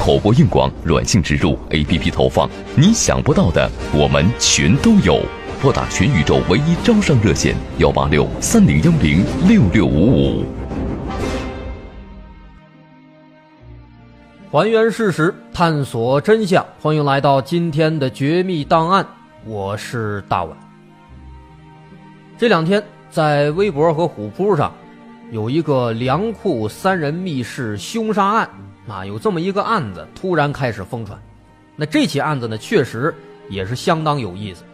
口播硬广、软性植入、APP 投放，你想不到的，我们全都有。拨打全宇宙唯一招商热线：幺八六三零幺零六六五五。还原事实，探索真相，欢迎来到今天的绝密档案。我是大碗。这两天在微博和虎扑上，有一个粮库三人密室凶杀案啊，有这么一个案子突然开始疯传。那这起案子呢，确实也是相当有意思。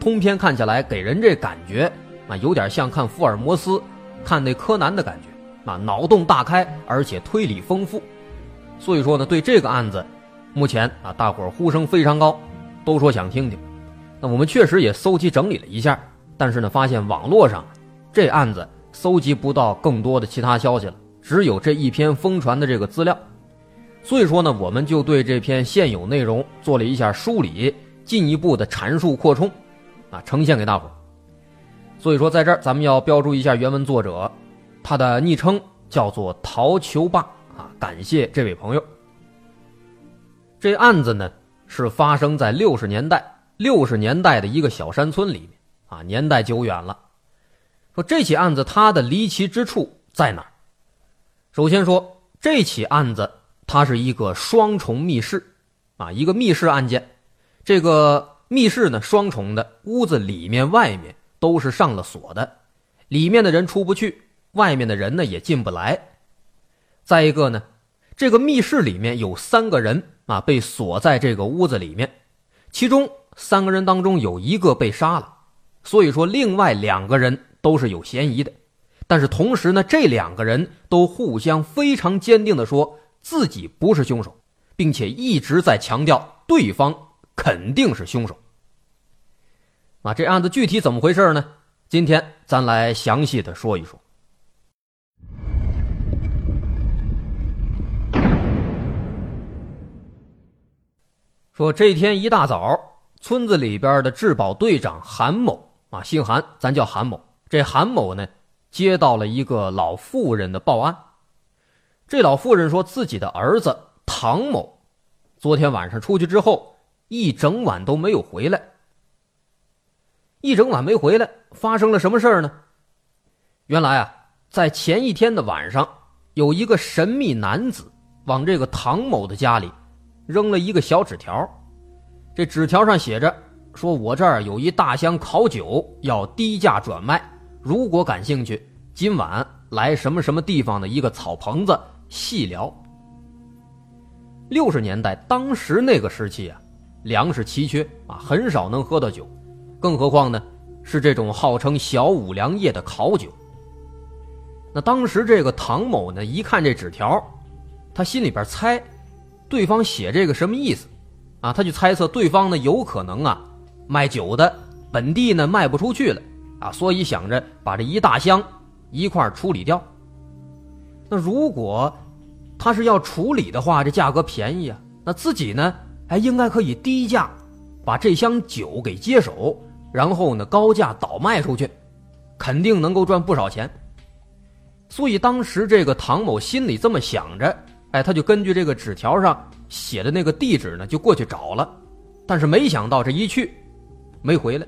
通篇看起来给人这感觉啊，有点像看福尔摩斯、看那柯南的感觉啊，脑洞大开，而且推理丰富。所以说呢，对这个案子，目前啊，大伙呼声非常高，都说想听听。那我们确实也搜集整理了一下，但是呢，发现网络上这案子搜集不到更多的其他消息了，只有这一篇疯传的这个资料。所以说呢，我们就对这篇现有内容做了一下梳理，进一步的阐述扩充。啊，呈现给大伙儿所以说，在这儿咱们要标注一下原文作者，他的昵称叫做陶球霸啊，感谢这位朋友。这案子呢是发生在六十年代，六十年代的一个小山村里面啊，年代久远了。说这起案子它的离奇之处在哪儿？首先说这起案子它是一个双重密室啊，一个密室案件，这个。密室呢，双重的屋子里面、外面都是上了锁的，里面的人出不去，外面的人呢也进不来。再一个呢，这个密室里面有三个人啊，被锁在这个屋子里面，其中三个人当中有一个被杀了，所以说另外两个人都是有嫌疑的。但是同时呢，这两个人都互相非常坚定的说自己不是凶手，并且一直在强调对方。肯定是凶手。啊，这案子具体怎么回事呢？今天咱来详细的说一说。说这天一大早，村子里边的质保队长韩某啊，姓韩，咱叫韩某。这韩某呢，接到了一个老妇人的报案。这老妇人说自己的儿子唐某，昨天晚上出去之后。一整晚都没有回来，一整晚没回来，发生了什么事儿呢？原来啊，在前一天的晚上，有一个神秘男子往这个唐某的家里扔了一个小纸条，这纸条上写着：“说我这儿有一大箱烤酒，要低价转卖，如果感兴趣，今晚来什么什么地方的一个草棚子细聊。”六十年代，当时那个时期啊。粮食奇缺啊，很少能喝到酒，更何况呢，是这种号称小五粮液的烤酒。那当时这个唐某呢，一看这纸条，他心里边猜，对方写这个什么意思，啊，他就猜测对方呢有可能啊卖酒的，本地呢卖不出去了，啊，所以想着把这一大箱一块处理掉。那如果他是要处理的话，这价格便宜啊，那自己呢？哎，应该可以低价把这箱酒给接手，然后呢高价倒卖出去，肯定能够赚不少钱。所以当时这个唐某心里这么想着，哎，他就根据这个纸条上写的那个地址呢，就过去找了。但是没想到这一去，没回来。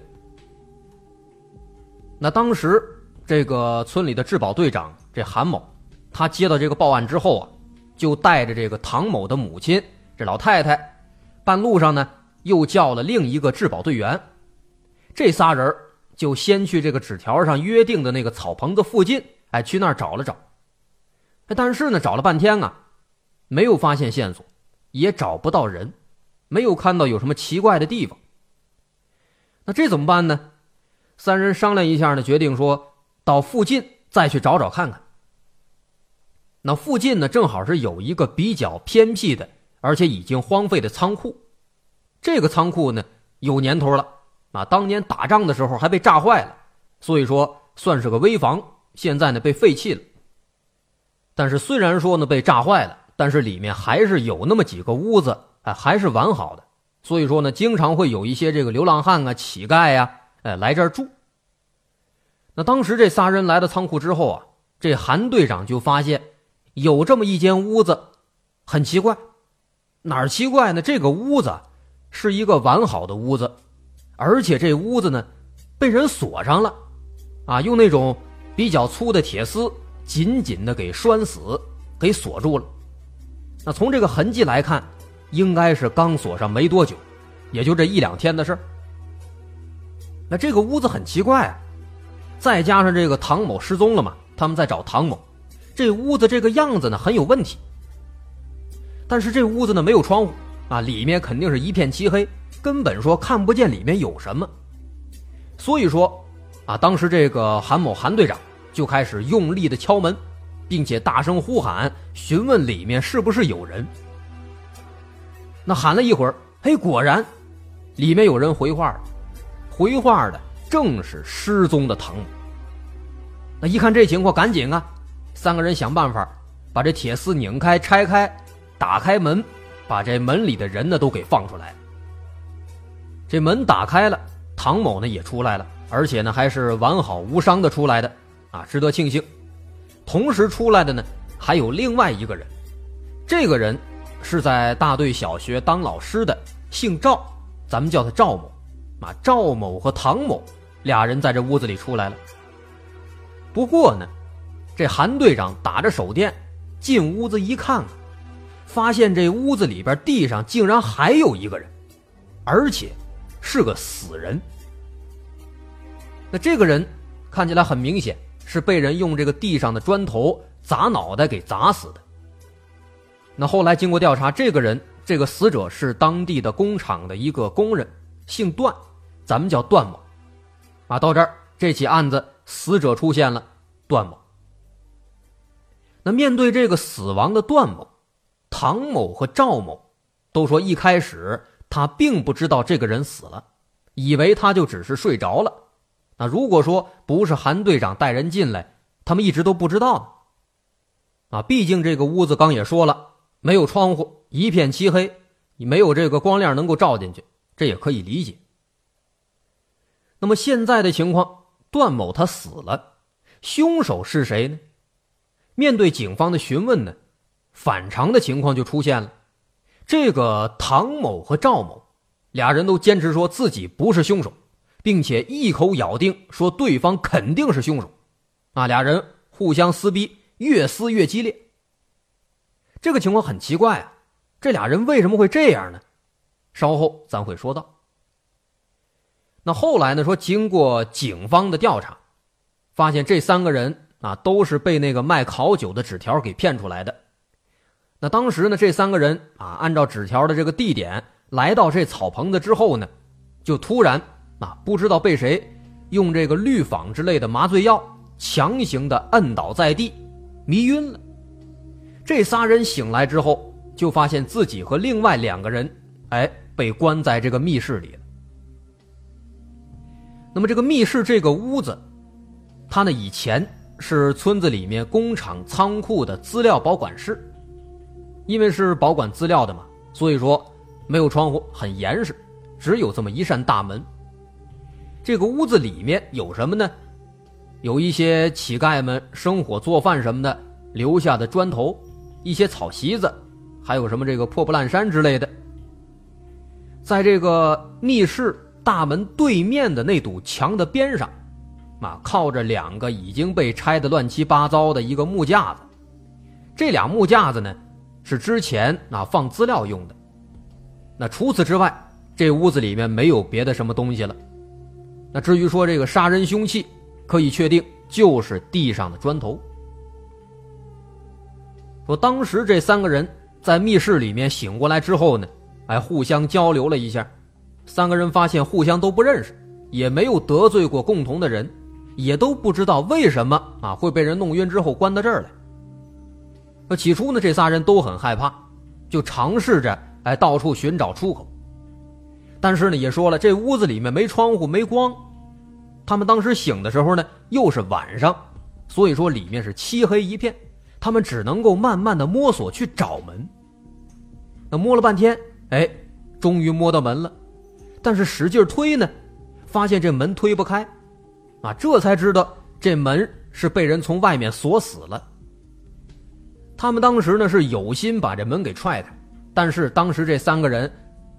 那当时这个村里的质保队长这韩某，他接到这个报案之后啊，就带着这个唐某的母亲这老太太。半路上呢，又叫了另一个质保队员，这仨人就先去这个纸条上约定的那个草棚子附近，哎，去那儿找了找。但是呢，找了半天啊，没有发现线索，也找不到人，没有看到有什么奇怪的地方。那这怎么办呢？三人商量一下呢，决定说到附近再去找找看看。那附近呢，正好是有一个比较偏僻的。而且已经荒废的仓库。这个仓库呢有年头了啊，当年打仗的时候还被炸坏了，所以说算是个危房。现在呢被废弃了。但是虽然说呢被炸坏了，但是里面还是有那么几个屋子，哎，还是完好的。所以说呢，经常会有一些这个流浪汉啊、乞丐呀，哎，来这儿住。那当时这仨人来到仓库之后啊，这韩队长就发现有这么一间屋子，很奇怪，哪儿奇怪呢？这个屋子是一个完好的屋子，而且这屋子呢被人锁上了，啊，用那种比较粗的铁丝紧紧的给拴死，给锁住了。那从这个痕迹来看，应该是刚锁上没多久，也就这一两天的事儿。那这个屋子很奇怪啊。再加上这个唐某失踪了嘛，他们在找唐某，这屋子这个样子呢很有问题。但是这屋子呢没有窗户啊，里面肯定是一片漆黑，根本说看不见里面有什么。所以说，啊，当时这个韩某韩队长就开始用力的敲门，并且大声呼喊，询问里面是不是有人。那喊了一会儿，嘿，果然，里面有人回话了，回话的。正是失踪的唐某。那一看这情况，赶紧啊，三个人想办法把这铁丝拧开、拆开、打开门，把这门里的人呢都给放出来。这门打开了，唐某呢也出来了，而且呢还是完好无伤的出来的，啊，值得庆幸。同时出来的呢还有另外一个人，这个人是在大队小学当老师的，姓赵，咱们叫他赵某。啊，赵某和唐某。俩人在这屋子里出来了。不过呢，这韩队长打着手电进屋子一看，发现这屋子里边地上竟然还有一个人，而且是个死人。那这个人看起来很明显是被人用这个地上的砖头砸脑袋给砸死的。那后来经过调查，这个人这个死者是当地的工厂的一个工人，姓段，咱们叫段某。啊，到这儿，这起案子死者出现了，段某。那面对这个死亡的段某，唐某和赵某都说，一开始他并不知道这个人死了，以为他就只是睡着了。那如果说不是韩队长带人进来，他们一直都不知道。啊，毕竟这个屋子刚也说了，没有窗户，一片漆黑，你没有这个光亮能够照进去，这也可以理解。那么现在的情况，段某他死了，凶手是谁呢？面对警方的询问呢，反常的情况就出现了。这个唐某和赵某俩人都坚持说自己不是凶手，并且一口咬定说对方肯定是凶手。啊，俩人互相撕逼，越撕越激烈。这个情况很奇怪啊，这俩人为什么会这样呢？稍后咱会说到。那后来呢？说经过警方的调查，发现这三个人啊都是被那个卖烤酒的纸条给骗出来的。那当时呢，这三个人啊按照纸条的这个地点来到这草棚子之后呢，就突然啊不知道被谁用这个氯仿之类的麻醉药强行的摁倒在地，迷晕了。这仨人醒来之后，就发现自己和另外两个人哎被关在这个密室里了。那么这个密室这个屋子，它呢以前是村子里面工厂仓库的资料保管室，因为是保管资料的嘛，所以说没有窗户，很严实，只有这么一扇大门。这个屋子里面有什么呢？有一些乞丐们生火做饭什么的留下的砖头，一些草席子，还有什么这个破布烂衫之类的。在这个密室。大门对面的那堵墙的边上，啊，靠着两个已经被拆的乱七八糟的一个木架子。这俩木架子呢，是之前啊放资料用的。那除此之外，这屋子里面没有别的什么东西了。那至于说这个杀人凶器，可以确定就是地上的砖头。说当时这三个人在密室里面醒过来之后呢，哎互相交流了一下。三个人发现互相都不认识，也没有得罪过共同的人，也都不知道为什么啊会被人弄晕之后关到这儿来。那起初呢，这仨人都很害怕，就尝试着哎到处寻找出口。但是呢，也说了，这屋子里面没窗户，没光。他们当时醒的时候呢，又是晚上，所以说里面是漆黑一片。他们只能够慢慢的摸索去找门。那摸了半天，哎，终于摸到门了，但是使劲推呢，发现这门推不开，啊，这才知道这门是被人从外面锁死了。他们当时呢是有心把这门给踹开，但是当时这三个人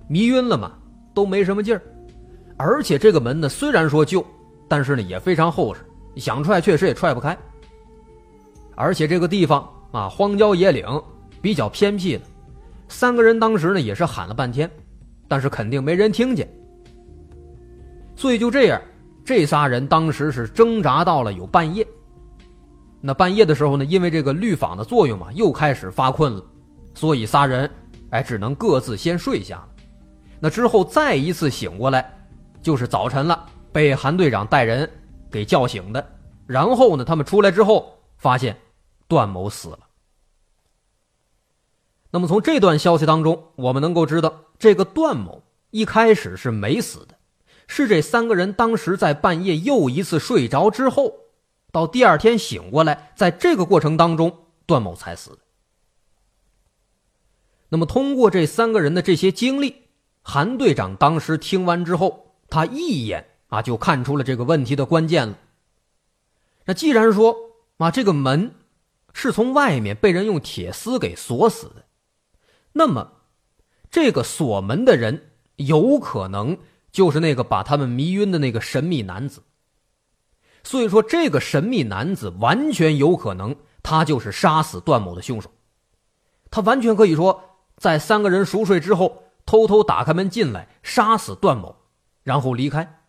迷晕了嘛，都没什么劲儿，而且这个门呢虽然说旧，但是呢也非常厚实，想踹确实也踹不开。而且这个地方啊，荒郊野岭，比较偏僻的。三个人当时呢也是喊了半天，但是肯定没人听见。所以就这样，这仨人当时是挣扎到了有半夜。那半夜的时候呢，因为这个绿纺的作用嘛，又开始发困了，所以仨人哎只能各自先睡下了。那之后再一次醒过来，就是早晨了，被韩队长带人给叫醒的。然后呢，他们出来之后发现。段某死了。那么从这段消息当中，我们能够知道，这个段某一开始是没死的，是这三个人当时在半夜又一次睡着之后，到第二天醒过来，在这个过程当中，段某才死。那么通过这三个人的这些经历，韩队长当时听完之后，他一眼啊就看出了这个问题的关键了。那既然说啊这个门。是从外面被人用铁丝给锁死的，那么，这个锁门的人有可能就是那个把他们迷晕的那个神秘男子。所以说，这个神秘男子完全有可能，他就是杀死段某的凶手。他完全可以说，在三个人熟睡之后，偷偷打开门进来，杀死段某，然后离开。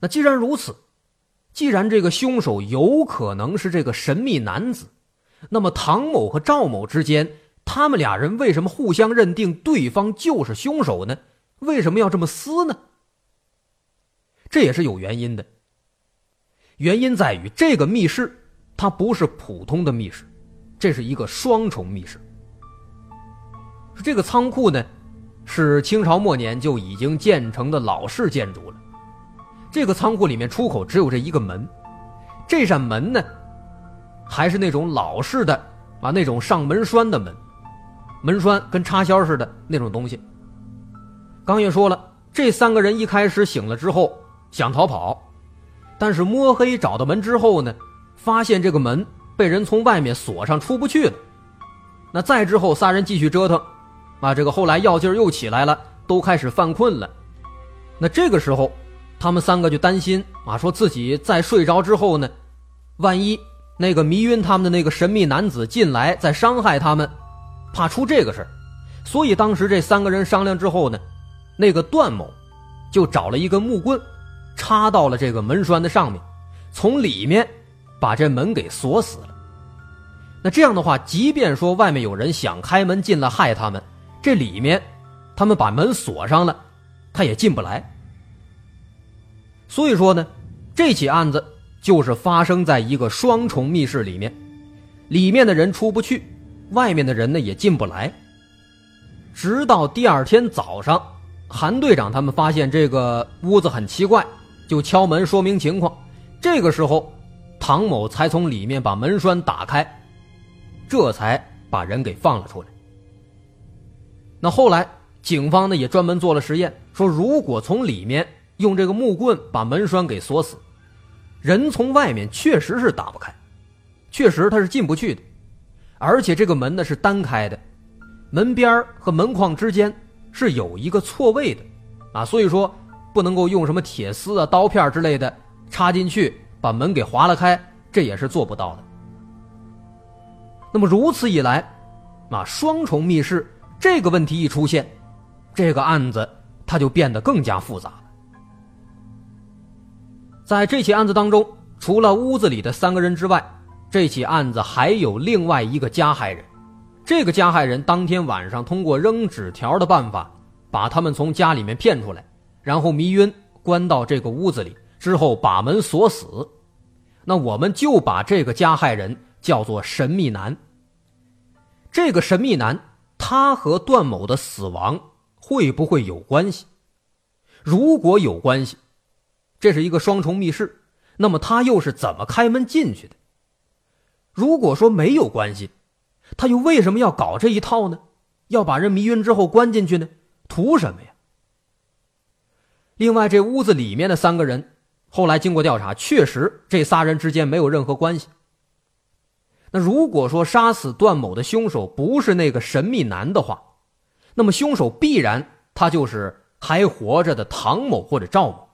那既然如此。既然这个凶手有可能是这个神秘男子，那么唐某和赵某之间，他们俩人为什么互相认定对方就是凶手呢？为什么要这么撕呢？这也是有原因的。原因在于这个密室它不是普通的密室，这是一个双重密室。这个仓库呢，是清朝末年就已经建成的老式建筑了。这个仓库里面出口只有这一个门，这扇门呢，还是那种老式的啊那种上门栓的门，门栓跟插销似的那种东西。刚也说了，这三个人一开始醒了之后想逃跑，但是摸黑找到门之后呢，发现这个门被人从外面锁上，出不去了。那再之后，仨人继续折腾，啊，这个后来药劲儿又起来了，都开始犯困了。那这个时候。他们三个就担心啊，说自己在睡着之后呢，万一那个迷晕他们的那个神秘男子进来再伤害他们，怕出这个事儿，所以当时这三个人商量之后呢，那个段某就找了一根木棍，插到了这个门栓的上面，从里面把这门给锁死了。那这样的话，即便说外面有人想开门进来害他们，这里面他们把门锁上了，他也进不来。所以说呢，这起案子就是发生在一个双重密室里面，里面的人出不去，外面的人呢也进不来。直到第二天早上，韩队长他们发现这个屋子很奇怪，就敲门说明情况。这个时候，唐某才从里面把门栓打开，这才把人给放了出来。那后来，警方呢也专门做了实验，说如果从里面。用这个木棍把门栓给锁死，人从外面确实是打不开，确实他是进不去的，而且这个门呢是单开的，门边和门框之间是有一个错位的，啊，所以说不能够用什么铁丝啊、刀片之类的插进去把门给划了开，这也是做不到的。那么如此一来，啊，双重密室这个问题一出现，这个案子它就变得更加复杂了。在这起案子当中，除了屋子里的三个人之外，这起案子还有另外一个加害人。这个加害人当天晚上通过扔纸条的办法，把他们从家里面骗出来，然后迷晕，关到这个屋子里，之后把门锁死。那我们就把这个加害人叫做神秘男。这个神秘男他和段某的死亡会不会有关系？如果有关系，这是一个双重密室，那么他又是怎么开门进去的？如果说没有关系，他又为什么要搞这一套呢？要把人迷晕之后关进去呢？图什么呀？另外，这屋子里面的三个人，后来经过调查，确实这仨人之间没有任何关系。那如果说杀死段某的凶手不是那个神秘男的话，那么凶手必然他就是还活着的唐某或者赵某。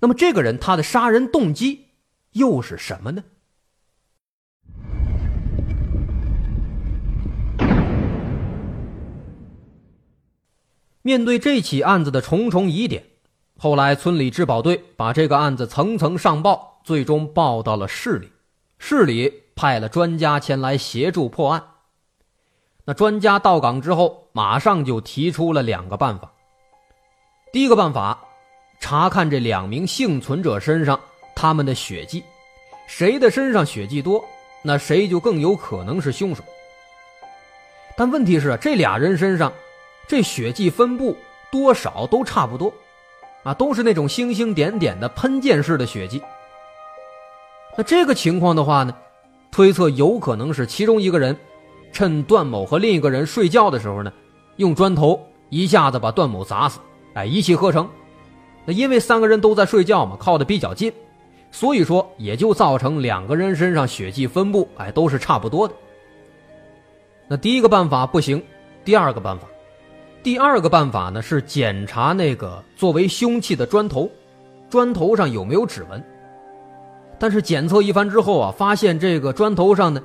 那么这个人他的杀人动机又是什么呢？面对这起案子的重重疑点，后来村里治保队把这个案子层层上报，最终报到了市里，市里。派了专家前来协助破案。那专家到岗之后，马上就提出了两个办法。第一个办法，查看这两名幸存者身上他们的血迹，谁的身上血迹多，那谁就更有可能是凶手。但问题是，这俩人身上这血迹分布多少都差不多，啊，都是那种星星点点的喷溅式的血迹。那这个情况的话呢？推测有可能是其中一个人，趁段某和另一个人睡觉的时候呢，用砖头一下子把段某砸死，哎，一气呵成。那因为三个人都在睡觉嘛，靠的比较近，所以说也就造成两个人身上血迹分布，哎，都是差不多的。那第一个办法不行，第二个办法，第二个办法呢是检查那个作为凶器的砖头，砖头上有没有指纹。但是检测一番之后啊，发现这个砖头上呢，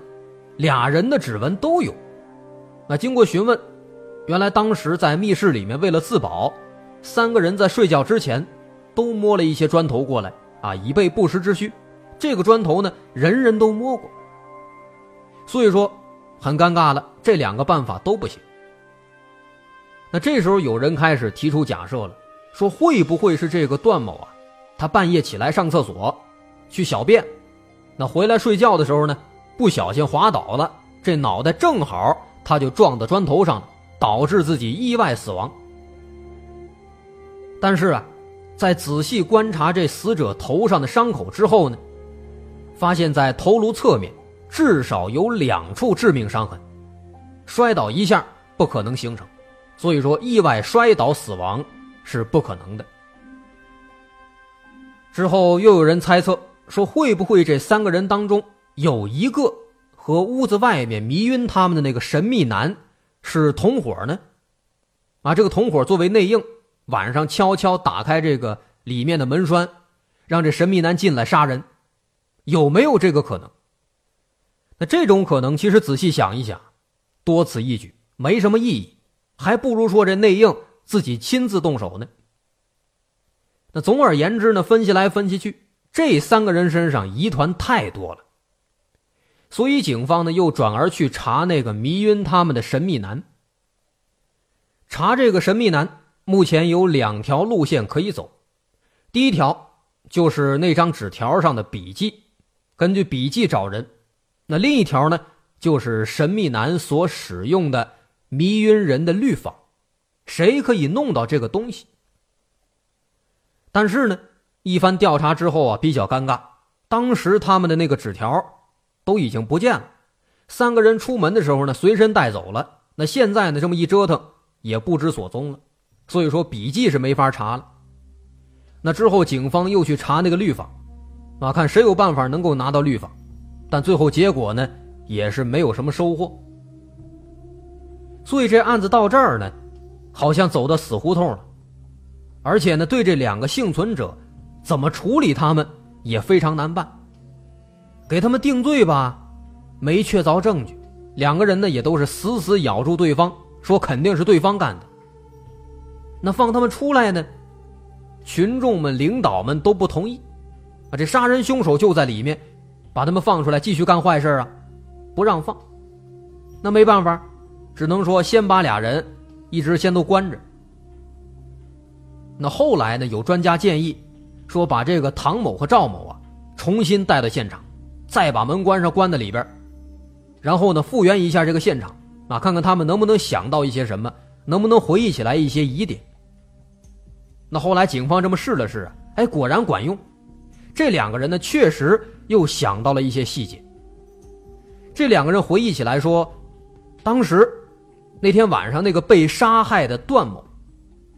俩人的指纹都有。那经过询问，原来当时在密室里面为了自保，三个人在睡觉之前都摸了一些砖头过来啊，以备不时之需。这个砖头呢，人人都摸过，所以说很尴尬了。这两个办法都不行。那这时候有人开始提出假设了，说会不会是这个段某啊，他半夜起来上厕所？去小便，那回来睡觉的时候呢，不小心滑倒了，这脑袋正好他就撞到砖头上了，导致自己意外死亡。但是啊，在仔细观察这死者头上的伤口之后呢，发现在头颅侧面至少有两处致命伤痕，摔倒一下不可能形成，所以说意外摔倒死亡是不可能的。之后又有人猜测。说会不会这三个人当中有一个和屋子外面迷晕他们的那个神秘男是同伙呢？啊，这个同伙作为内应，晚上悄悄打开这个里面的门栓，让这神秘男进来杀人，有没有这个可能？那这种可能其实仔细想一想，多此一举，没什么意义，还不如说这内应自己亲自动手呢。那总而言之呢，分析来分析去。这三个人身上疑团太多了，所以警方呢又转而去查那个迷晕他们的神秘男。查这个神秘男，目前有两条路线可以走。第一条就是那张纸条上的笔记，根据笔记找人；那另一条呢，就是神秘男所使用的迷晕人的律法，谁可以弄到这个东西？但是呢？一番调查之后啊，比较尴尬。当时他们的那个纸条都已经不见了，三个人出门的时候呢，随身带走了。那现在呢，这么一折腾，也不知所踪了。所以说笔记是没法查了。那之后，警方又去查那个律法，啊，看谁有办法能够拿到律法。但最后结果呢，也是没有什么收获。所以这案子到这儿呢，好像走到死胡同了。而且呢，对这两个幸存者。怎么处理他们也非常难办。给他们定罪吧，没确凿证据，两个人呢也都是死死咬住对方，说肯定是对方干的。那放他们出来呢？群众们、领导们都不同意，啊，这杀人凶手就在里面，把他们放出来继续干坏事啊，不让放。那没办法，只能说先把俩人一直先都关着。那后来呢？有专家建议。说把这个唐某和赵某啊重新带到现场，再把门关上，关在里边，然后呢复原一下这个现场，啊，看看他们能不能想到一些什么，能不能回忆起来一些疑点。那后来警方这么试了试啊，哎，果然管用。这两个人呢，确实又想到了一些细节。这两个人回忆起来说，当时那天晚上那个被杀害的段某，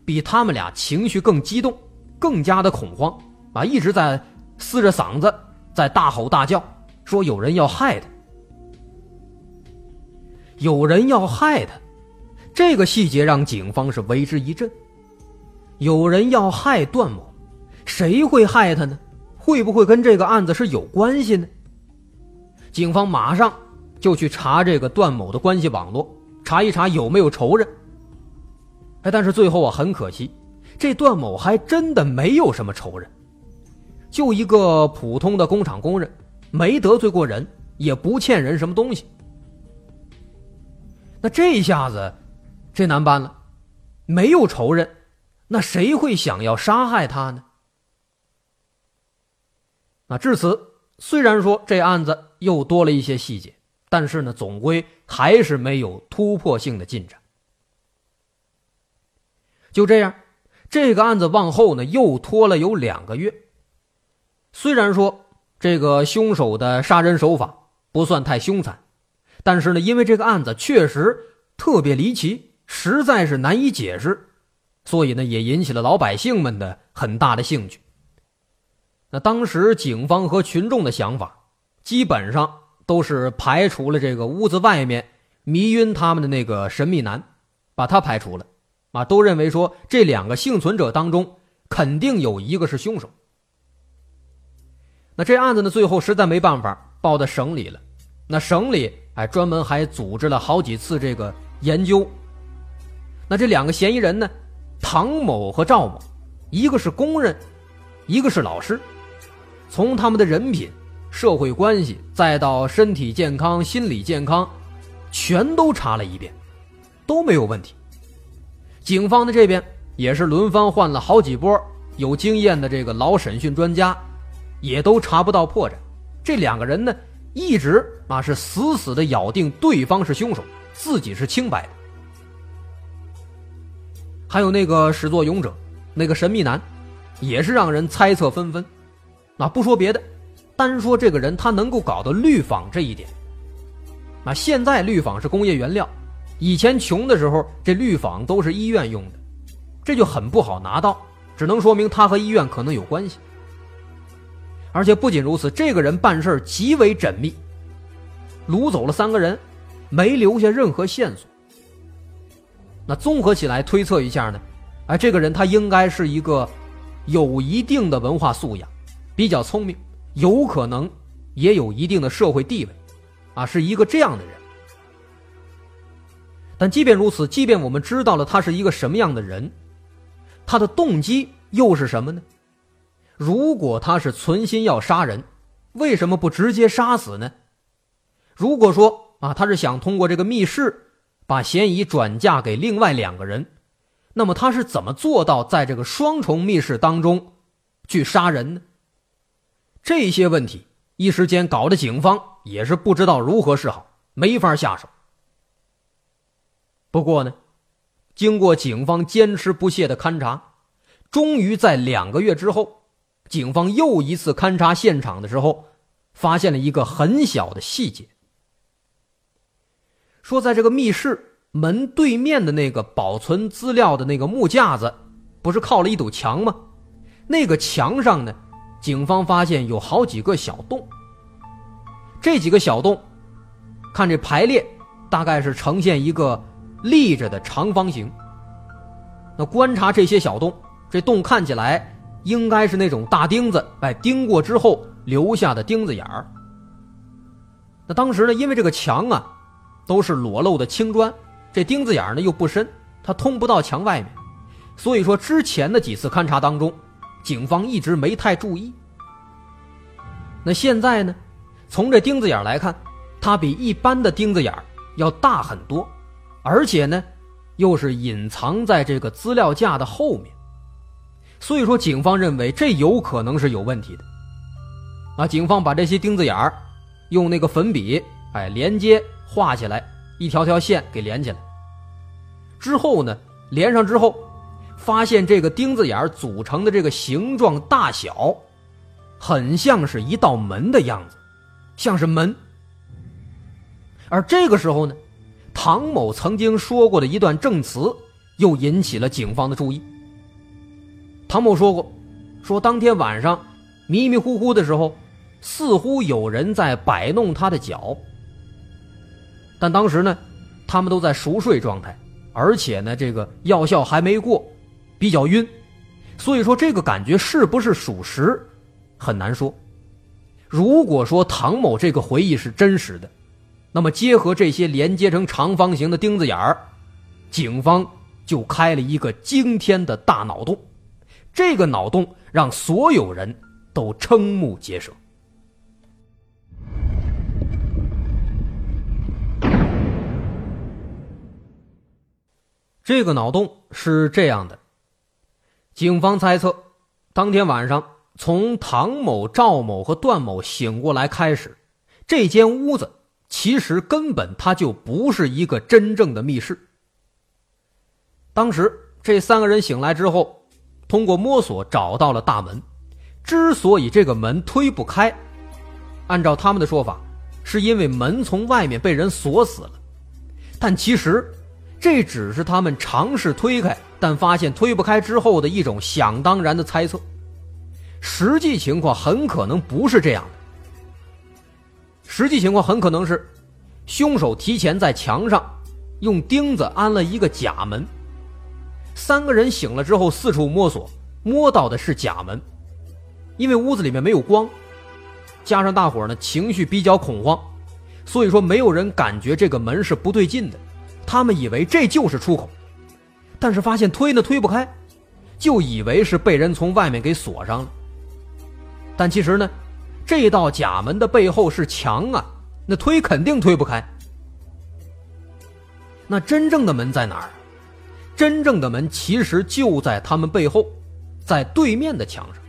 比他们俩情绪更激动，更加的恐慌啊，一直在撕着嗓子在大吼大叫，说有人要害他，有人要害他。这个细节让警方是为之一振。有人要害段某，谁会害他呢？会不会跟这个案子是有关系呢？警方马上就去查这个段某的关系网络，查一查有没有仇人。哎，但是最后啊，很可惜，这段某还真的没有什么仇人，就一个普通的工厂工人，没得罪过人，也不欠人什么东西。那这一下子，这难办了，没有仇人。那谁会想要杀害他呢？那至此，虽然说这案子又多了一些细节，但是呢，总归还是没有突破性的进展。就这样，这个案子往后呢又拖了有两个月。虽然说这个凶手的杀人手法不算太凶残，但是呢，因为这个案子确实特别离奇，实在是难以解释。所以呢，也引起了老百姓们的很大的兴趣。那当时警方和群众的想法，基本上都是排除了这个屋子外面迷晕他们的那个神秘男，把他排除了，啊，都认为说这两个幸存者当中肯定有一个是凶手。那这案子呢，最后实在没办法报到省里了。那省里哎，专门还组织了好几次这个研究。那这两个嫌疑人呢？唐某和赵某，一个是工人，一个是老师。从他们的人品、社会关系，再到身体健康、心理健康，全都查了一遍，都没有问题。警方的这边也是轮番换了好几波有经验的这个老审讯专家，也都查不到破绽。这两个人呢，一直啊是死死的咬定对方是凶手，自己是清白的。还有那个始作俑者，那个神秘男，也是让人猜测纷纷。那不说别的，单说这个人他能够搞到氯仿这一点。那现在氯仿是工业原料，以前穷的时候这氯仿都是医院用的，这就很不好拿到，只能说明他和医院可能有关系。而且不仅如此，这个人办事极为缜密，掳走了三个人，没留下任何线索。那综合起来推测一下呢，哎，这个人他应该是一个有一定的文化素养，比较聪明，有可能也有一定的社会地位，啊，是一个这样的人。但即便如此，即便我们知道了他是一个什么样的人，他的动机又是什么呢？如果他是存心要杀人，为什么不直接杀死呢？如果说啊，他是想通过这个密室。把嫌疑转嫁给另外两个人，那么他是怎么做到在这个双重密室当中去杀人呢？这些问题一时间搞得警方也是不知道如何是好，没法下手。不过呢，经过警方坚持不懈的勘查，终于在两个月之后，警方又一次勘察现场的时候，发现了一个很小的细节。说，在这个密室门对面的那个保存资料的那个木架子，不是靠了一堵墙吗？那个墙上呢，警方发现有好几个小洞。这几个小洞，看这排列，大概是呈现一个立着的长方形。那观察这些小洞，这洞看起来应该是那种大钉子，哎，钉过之后留下的钉子眼儿。那当时呢，因为这个墙啊。都是裸露的青砖，这钉子眼呢又不深，它通不到墙外面，所以说之前的几次勘察当中，警方一直没太注意。那现在呢，从这钉子眼来看，它比一般的钉子眼要大很多，而且呢，又是隐藏在这个资料架的后面，所以说警方认为这有可能是有问题的。啊，警方把这些钉子眼用那个粉笔，哎，连接。画起来，一条条线给连起来。之后呢，连上之后，发现这个钉子眼组成的这个形状大小，很像是一道门的样子，像是门。而这个时候呢，唐某曾经说过的一段证词，又引起了警方的注意。唐某说过，说当天晚上迷迷糊糊的时候，似乎有人在摆弄他的脚，但当时呢，他们都在熟睡状态。而且呢，这个药效还没过，比较晕，所以说这个感觉是不是属实，很难说。如果说唐某这个回忆是真实的，那么结合这些连接成长方形的钉子眼儿，警方就开了一个惊天的大脑洞，这个脑洞让所有人都瞠目结舌。这个脑洞是这样的：警方猜测，当天晚上从唐某、赵某和段某醒过来开始，这间屋子其实根本它就不是一个真正的密室。当时这三个人醒来之后，通过摸索找到了大门。之所以这个门推不开，按照他们的说法，是因为门从外面被人锁死了。但其实。这只是他们尝试推开，但发现推不开之后的一种想当然的猜测。实际情况很可能不是这样的。实际情况很可能是，凶手提前在墙上用钉子安了一个假门。三个人醒了之后四处摸索，摸到的是假门。因为屋子里面没有光，加上大伙呢情绪比较恐慌，所以说没有人感觉这个门是不对劲的。他们以为这就是出口，但是发现推呢推不开，就以为是被人从外面给锁上了。但其实呢，这道假门的背后是墙啊，那推肯定推不开。那真正的门在哪儿？真正的门其实就在他们背后，在对面的墙上。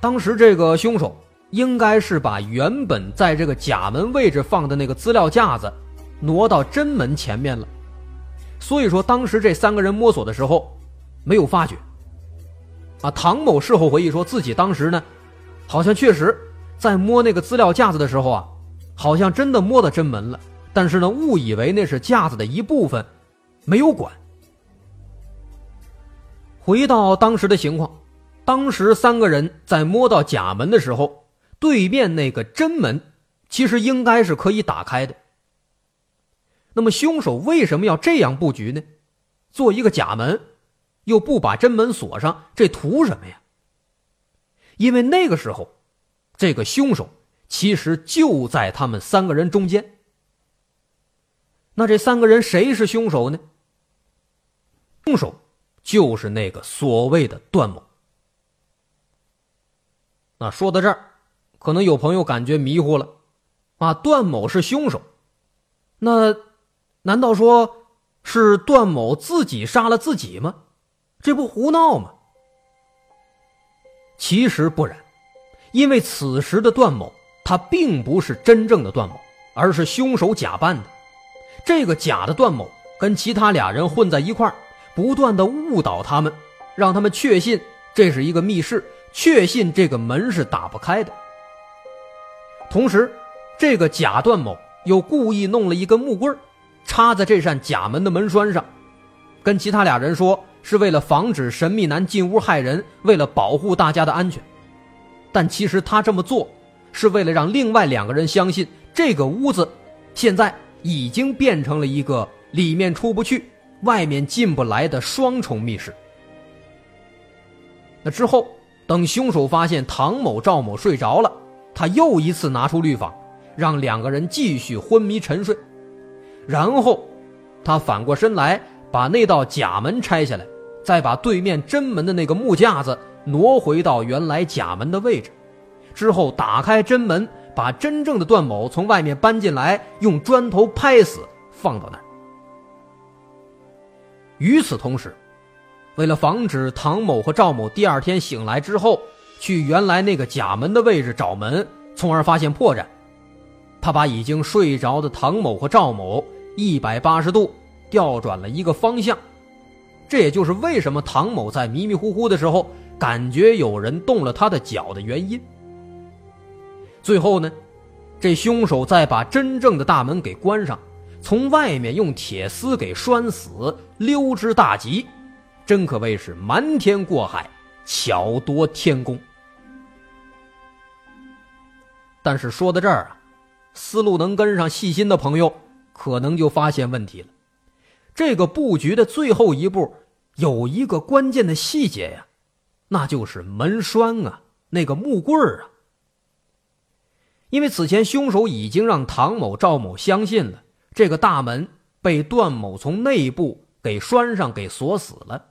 当时这个凶手应该是把原本在这个假门位置放的那个资料架子。挪到真门前面了，所以说当时这三个人摸索的时候，没有发觉。啊，唐某事后回忆说自己当时呢，好像确实在摸那个资料架子的时候啊，好像真的摸到真门了，但是呢误以为那是架子的一部分，没有管。回到当时的情况，当时三个人在摸到假门的时候，对面那个真门其实应该是可以打开的。那么凶手为什么要这样布局呢？做一个假门，又不把真门锁上，这图什么呀？因为那个时候，这个凶手其实就在他们三个人中间。那这三个人谁是凶手呢？凶手就是那个所谓的段某。那说到这儿，可能有朋友感觉迷糊了，啊，段某是凶手，那？难道说是段某自己杀了自己吗？这不胡闹吗？其实不然，因为此时的段某他并不是真正的段某，而是凶手假扮的。这个假的段某跟其他俩人混在一块儿，不断的误导他们，让他们确信这是一个密室，确信这个门是打不开的。同时，这个假段某又故意弄了一根木棍儿。插在这扇假门的门栓上，跟其他俩人说是为了防止神秘男进屋害人，为了保护大家的安全。但其实他这么做，是为了让另外两个人相信这个屋子现在已经变成了一个里面出不去、外面进不来的双重密室。那之后，等凶手发现唐某、赵某睡着了，他又一次拿出氯仿，让两个人继续昏迷沉睡。然后，他反过身来，把那道假门拆下来，再把对面真门的那个木架子挪回到原来假门的位置，之后打开真门，把真正的段某从外面搬进来，用砖头拍死，放到那儿。与此同时，为了防止唐某和赵某第二天醒来之后去原来那个假门的位置找门，从而发现破绽，他把已经睡着的唐某和赵某一百八十度调转了一个方向，这也就是为什么唐某在迷迷糊糊的时候感觉有人动了他的脚的原因。最后呢，这凶手再把真正的大门给关上，从外面用铁丝给拴死，溜之大吉，真可谓是瞒天过海，巧夺天工。但是说到这儿啊，思路能跟上、细心的朋友可能就发现问题了。这个布局的最后一步有一个关键的细节呀，那就是门栓啊，那个木棍儿啊。因为此前凶手已经让唐某、赵某相信了这个大门被段某从内部给拴上、给锁死了。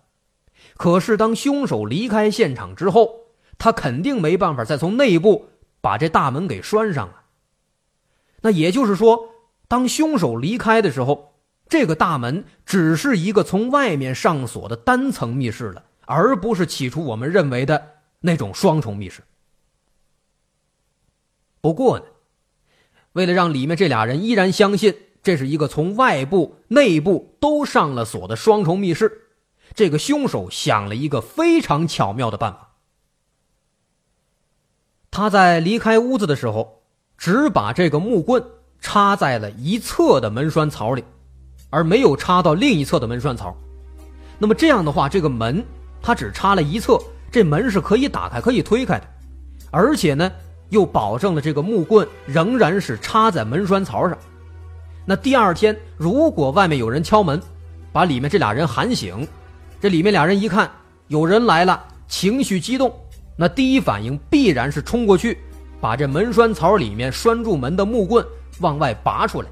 可是当凶手离开现场之后，他肯定没办法再从内部。把这大门给拴上了。那也就是说，当凶手离开的时候，这个大门只是一个从外面上锁的单层密室了，而不是起初我们认为的那种双重密室。不过呢，为了让里面这俩人依然相信这是一个从外部、内部都上了锁的双重密室，这个凶手想了一个非常巧妙的办法。他在离开屋子的时候，只把这个木棍插在了一侧的门栓槽里，而没有插到另一侧的门栓槽。那么这样的话，这个门它只插了一侧，这门是可以打开、可以推开的，而且呢，又保证了这个木棍仍然是插在门栓槽上。那第二天，如果外面有人敲门，把里面这俩人喊醒，这里面俩人一看有人来了，情绪激动。那第一反应必然是冲过去，把这门栓槽里面拴住门的木棍往外拔出来，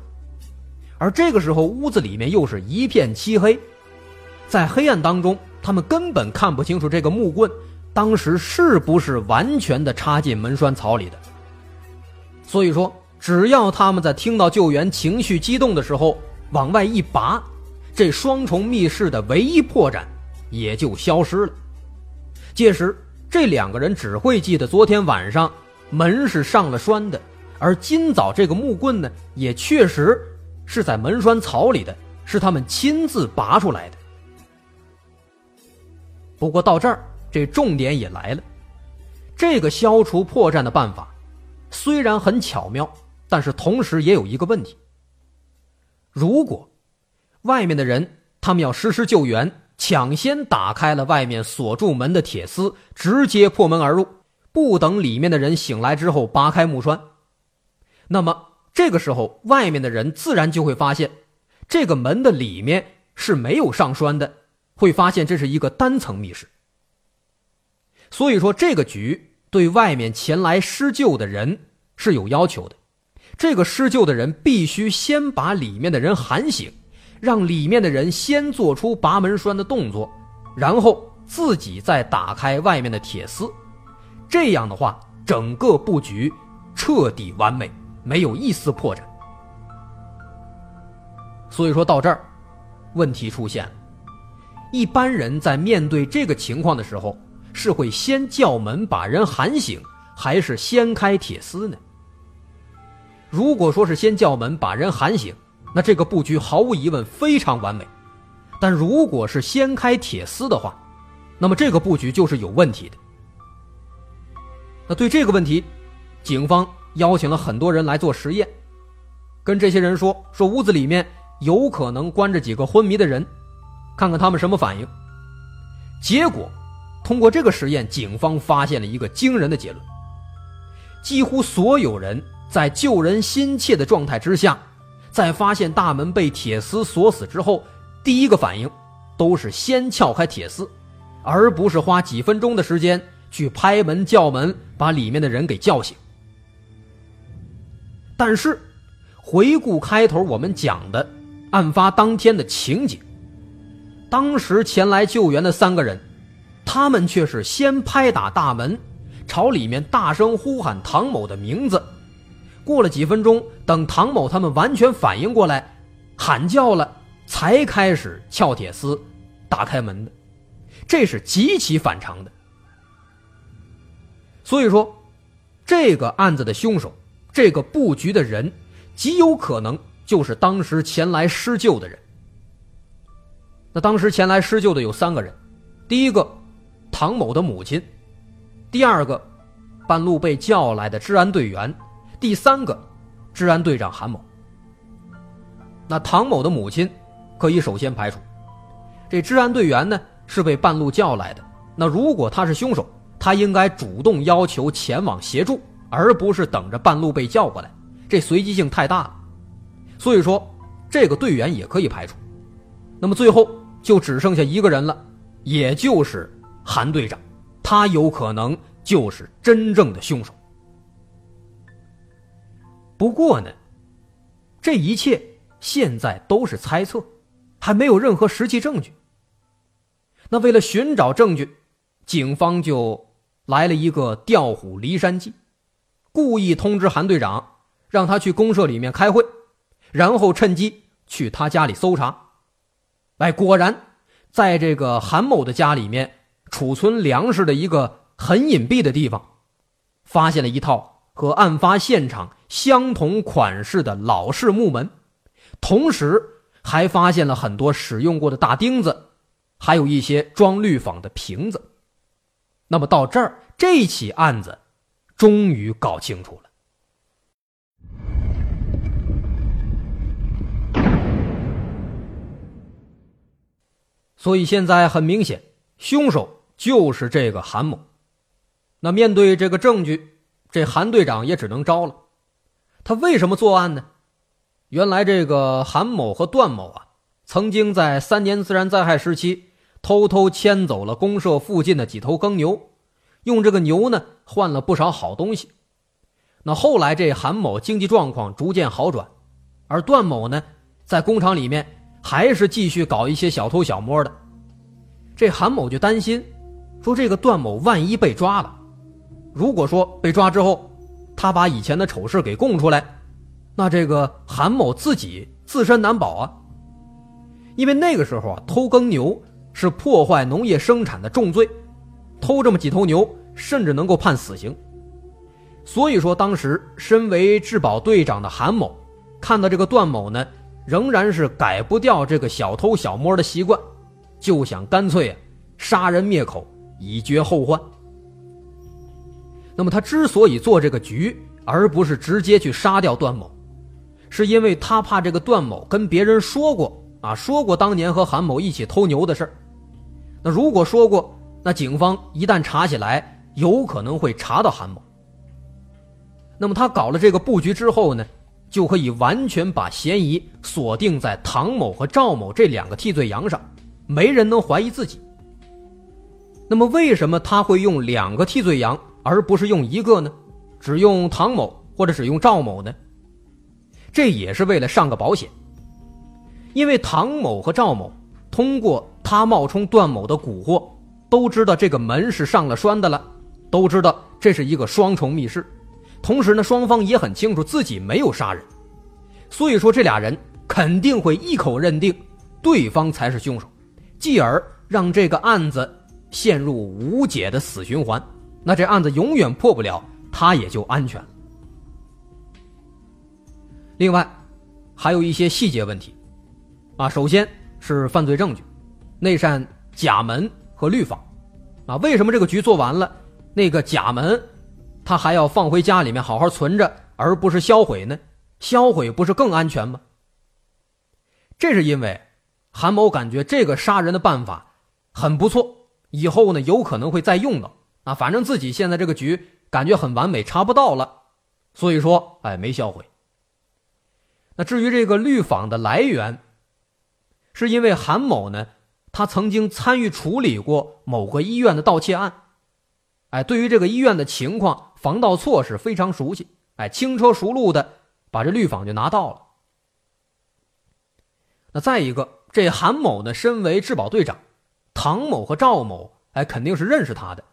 而这个时候屋子里面又是一片漆黑，在黑暗当中，他们根本看不清楚这个木棍当时是不是完全的插进门栓槽里的。所以说，只要他们在听到救援、情绪激动的时候往外一拔，这双重密室的唯一破绽也就消失了。届时。这两个人只会记得昨天晚上门是上了栓的，而今早这个木棍呢，也确实是在门栓槽里的，是他们亲自拔出来的。不过到这儿，这重点也来了，这个消除破绽的办法虽然很巧妙，但是同时也有一个问题：如果外面的人他们要实施救援。抢先打开了外面锁住门的铁丝，直接破门而入，不等里面的人醒来之后拔开木栓。那么这个时候，外面的人自然就会发现，这个门的里面是没有上栓的，会发现这是一个单层密室。所以说，这个局对外面前来施救的人是有要求的，这个施救的人必须先把里面的人喊醒。让里面的人先做出拔门栓的动作，然后自己再打开外面的铁丝，这样的话，整个布局彻底完美，没有一丝破绽。所以说到这儿，问题出现了。一般人在面对这个情况的时候，是会先叫门把人喊醒，还是先开铁丝呢？如果说是先叫门把人喊醒，那这个布局毫无疑问非常完美，但如果是先开铁丝的话，那么这个布局就是有问题的。那对这个问题，警方邀请了很多人来做实验，跟这些人说说屋子里面有可能关着几个昏迷的人，看看他们什么反应。结果，通过这个实验，警方发现了一个惊人的结论：几乎所有人在救人心切的状态之下。在发现大门被铁丝锁死之后，第一个反应都是先撬开铁丝，而不是花几分钟的时间去拍门叫门，把里面的人给叫醒。但是，回顾开头我们讲的案发当天的情景，当时前来救援的三个人，他们却是先拍打大门，朝里面大声呼喊唐某的名字。过了几分钟，等唐某他们完全反应过来，喊叫了，才开始撬铁丝，打开门的，这是极其反常的。所以说，这个案子的凶手，这个布局的人，极有可能就是当时前来施救的人。那当时前来施救的有三个人，第一个，唐某的母亲；第二个，半路被叫来的治安队员；第三个，治安队长韩某。那唐某的母亲可以首先排除，这治安队员呢是被半路叫来的。那如果他是凶手，他应该主动要求前往协助，而不是等着半路被叫过来，这随机性太大了。所以说，这个队员也可以排除。那么最后就只剩下一个人了，也就是韩队长，他有可能就是真正的凶手。不过呢，这一切现在都是猜测，还没有任何实际证据。那为了寻找证据，警方就来了一个调虎离山计，故意通知韩队长，让他去公社里面开会，然后趁机去他家里搜查。哎，果然，在这个韩某的家里面储存粮食的一个很隐蔽的地方，发现了一套和案发现场相同款式的老式木门，同时还发现了很多使用过的大钉子，还有一些装氯仿的瓶子。那么到这儿，这起案子终于搞清楚了。所以现在很明显，凶手就是这个韩某。那面对这个证据，这韩队长也只能招了。他为什么作案呢？原来这个韩某和段某啊，曾经在三年自然灾害时期，偷偷牵走了公社附近的几头耕牛，用这个牛呢换了不少好东西。那后来这韩某经济状况逐渐好转，而段某呢，在工厂里面。还是继续搞一些小偷小摸的，这韩某就担心，说这个段某万一被抓了，如果说被抓之后，他把以前的丑事给供出来，那这个韩某自己自身难保啊。因为那个时候啊，偷耕牛是破坏农业生产的重罪，偷这么几头牛，甚至能够判死刑。所以说，当时身为质保队长的韩某，看到这个段某呢。仍然是改不掉这个小偷小摸的习惯，就想干脆啊杀人灭口，以绝后患。那么他之所以做这个局，而不是直接去杀掉段某，是因为他怕这个段某跟别人说过啊，说过当年和韩某一起偷牛的事儿。那如果说过，那警方一旦查起来，有可能会查到韩某。那么他搞了这个布局之后呢？就可以完全把嫌疑锁定在唐某和赵某这两个替罪羊上，没人能怀疑自己。那么，为什么他会用两个替罪羊，而不是用一个呢？只用唐某或者只用赵某呢？这也是为了上个保险。因为唐某和赵某通过他冒充段某的蛊惑，都知道这个门是上了栓的了，都知道这是一个双重密室。同时呢，双方也很清楚自己没有杀人，所以说这俩人肯定会一口认定对方才是凶手，继而让这个案子陷入无解的死循环。那这案子永远破不了，他也就安全了。另外，还有一些细节问题，啊，首先是犯罪证据，那扇假门和绿坊，啊，为什么这个局做完了，那个假门？他还要放回家里面好好存着，而不是销毁呢？销毁不是更安全吗？这是因为韩某感觉这个杀人的办法很不错，以后呢有可能会再用到啊。反正自己现在这个局感觉很完美，查不到了，所以说哎没销毁。那至于这个绿坊的来源，是因为韩某呢，他曾经参与处理过某个医院的盗窃案，哎，对于这个医院的情况。防盗措施非常熟悉，哎，轻车熟路的把这绿坊就拿到了。那再一个，这韩某呢，身为质保队长，唐某和赵某，哎，肯定是认识他的，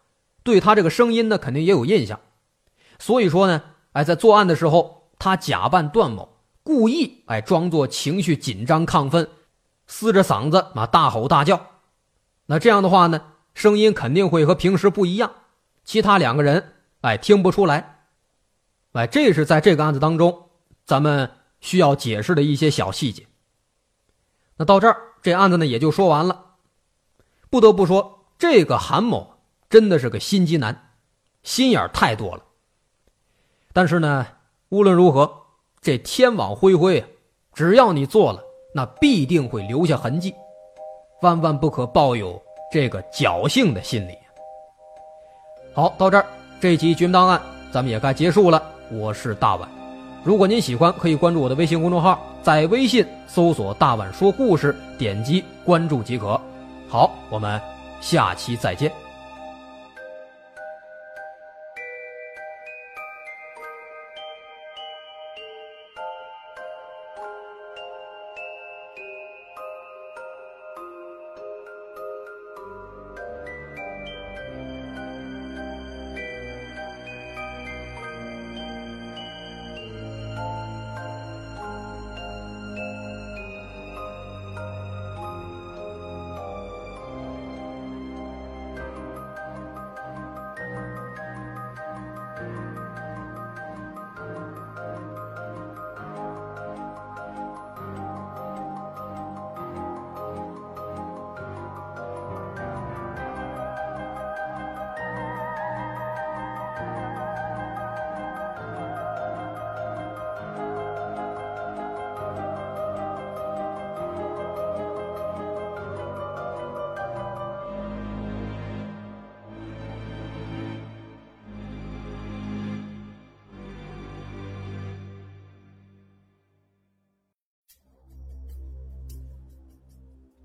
对他这个声音呢，肯定也有印象。所以说呢，哎，在作案的时候，他假扮段某，故意哎装作情绪紧张亢奋，嘶着嗓子啊大吼大叫。那这样的话呢，声音肯定会和平时不一样。其他两个人。哎，听不出来。哎，这是在这个案子当中，咱们需要解释的一些小细节。那到这儿，这案子呢也就说完了。不得不说，这个韩某真的是个心机男，心眼太多了。但是呢，无论如何，这天网恢恢，只要你做了，那必定会留下痕迹，万万不可抱有这个侥幸的心理。好，到这儿，这集《绝密档案》咱们也该结束了。我是大碗，如果您喜欢，可以关注我的微信公众号，在微信搜索“大碗说故事”，点击关注即可。好，我们下期再见。